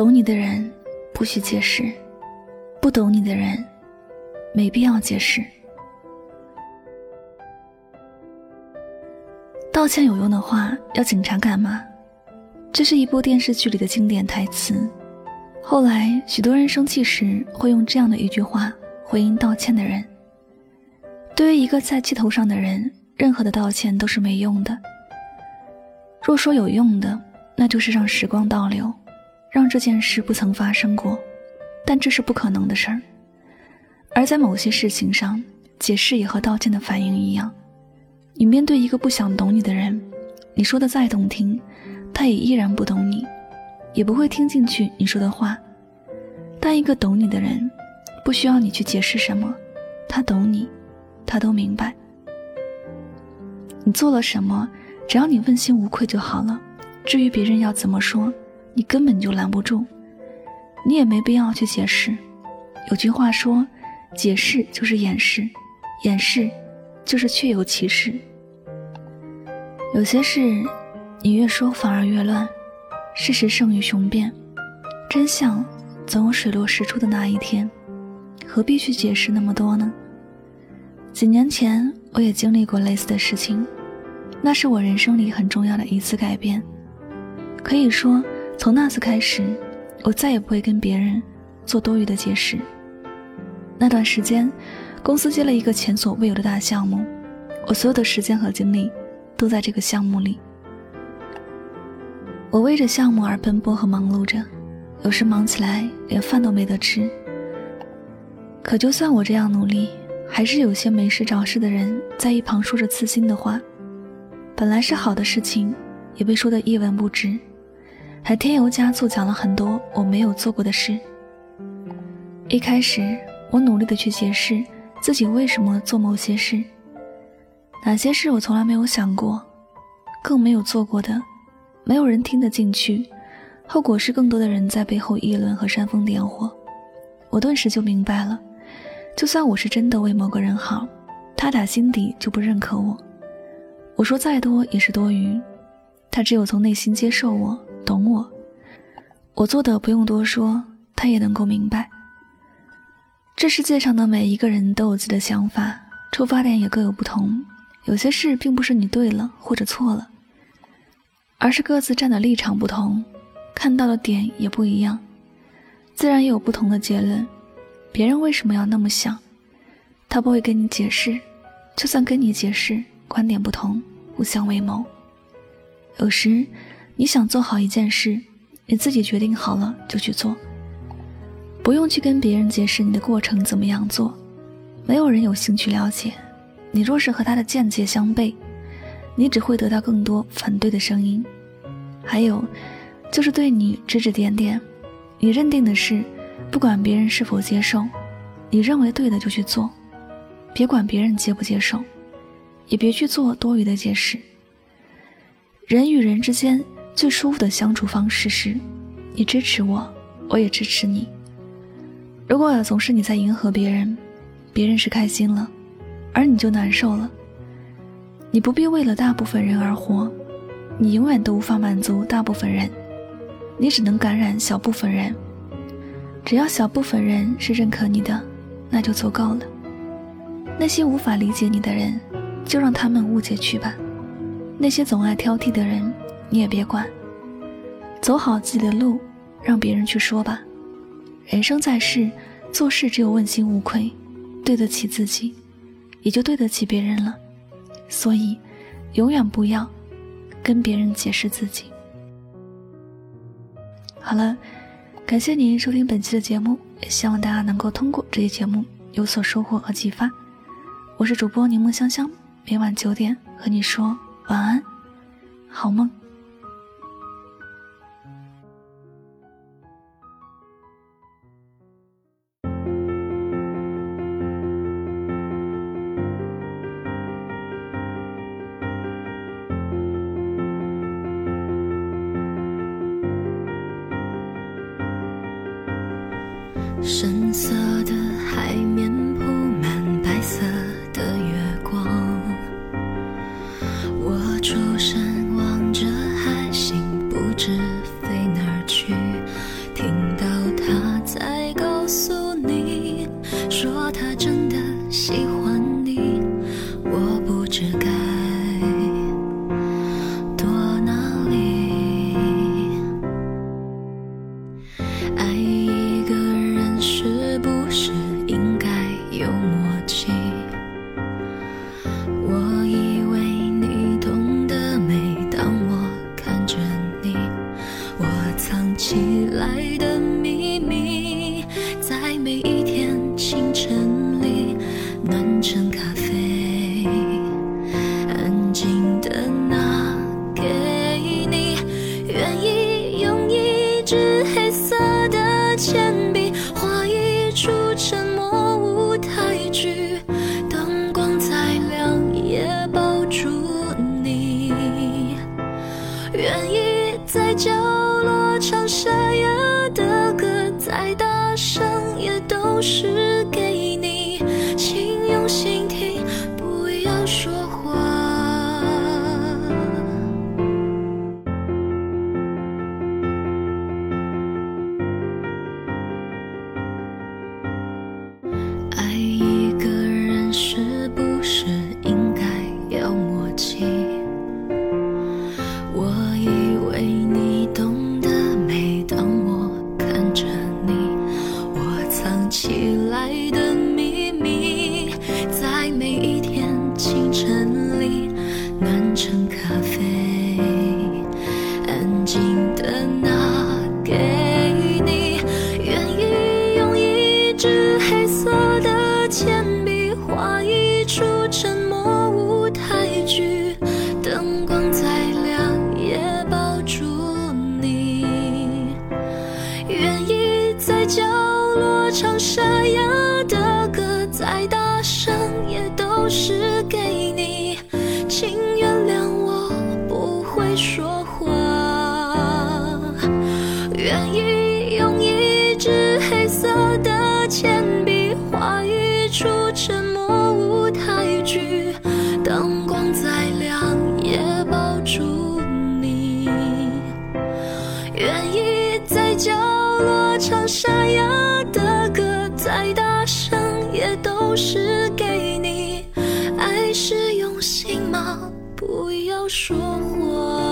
懂你的人不需解释，不懂你的人没必要解释。道歉有用的话，要警察干嘛？这是一部电视剧里的经典台词。后来，许多人生气时会用这样的一句话回应道歉的人。对于一个在气头上的人，任何的道歉都是没用的。若说有用的，那就是让时光倒流，让这件事不曾发生过。但这是不可能的事儿。而在某些事情上，解释也和道歉的反应一样。你面对一个不想懂你的人，你说的再动听。他也依然不懂你，也不会听进去你说的话。但一个懂你的人，不需要你去解释什么，他懂你，他都明白。你做了什么，只要你问心无愧就好了。至于别人要怎么说，你根本就拦不住，你也没必要去解释。有句话说，解释就是掩饰，掩饰就是确有其事。有些事。你越说反而越乱，事实胜于雄辩，真相总有水落石出的那一天，何必去解释那么多呢？几年前我也经历过类似的事情，那是我人生里很重要的一次改变。可以说，从那次开始，我再也不会跟别人做多余的解释。那段时间，公司接了一个前所未有的大项目，我所有的时间和精力都在这个项目里。我为着项目而奔波和忙碌着，有时忙起来连饭都没得吃。可就算我这样努力，还是有些没事找事的人在一旁说着刺心的话。本来是好的事情，也被说得一文不值，还添油加醋讲了很多我没有做过的事。一开始，我努力的去解释自己为什么做某些事，哪些事我从来没有想过，更没有做过的。没有人听得进去，后果是更多的人在背后议论和煽风点火。我顿时就明白了，就算我是真的为某个人好，他打心底就不认可我。我说再多也是多余，他只有从内心接受我、懂我，我做的不用多说，他也能够明白。这世界上的每一个人都有自己的想法，出发点也各有不同。有些事并不是你对了或者错了。而是各自站的立场不同，看到的点也不一样，自然也有不同的结论。别人为什么要那么想？他不会跟你解释，就算跟你解释，观点不同，互相为谋。有时，你想做好一件事，你自己决定好了就去做，不用去跟别人解释你的过程怎么样做，没有人有兴趣了解。你若是和他的见解相悖。你只会得到更多反对的声音，还有，就是对你指指点点。你认定的事，不管别人是否接受，你认为对的就去做，别管别人接不接受，也别去做多余的解释。人与人之间最舒服的相处方式是，你支持我，我也支持你。如果总是你在迎合别人，别人是开心了，而你就难受了。你不必为了大部分人而活，你永远都无法满足大部分人，你只能感染小部分人。只要小部分人是认可你的，那就足够了。那些无法理解你的人，就让他们误解去吧。那些总爱挑剔的人，你也别管。走好自己的路，让别人去说吧。人生在世，做事只有问心无愧，对得起自己，也就对得起别人了。所以，永远不要跟别人解释自己。好了，感谢您收听本期的节目，也希望大家能够通过这期节目有所收获和启发。我是主播柠檬香香，每晚九点和你说晚安，好梦。深色的海面起来的秘密，在每一天清晨里，暖成咖啡，安静的拿给你，愿意用一支黑色的铅笔。伤也都是给。起来的秘密，在每一天清晨里暖成咖啡，安静的拿给你，愿意用一支黑色的铅笔若唱沙哑的歌，再大声也都是给你，请原谅我不会说话，愿意用一支黑色的铅不是给你。爱是用心吗？不要说谎。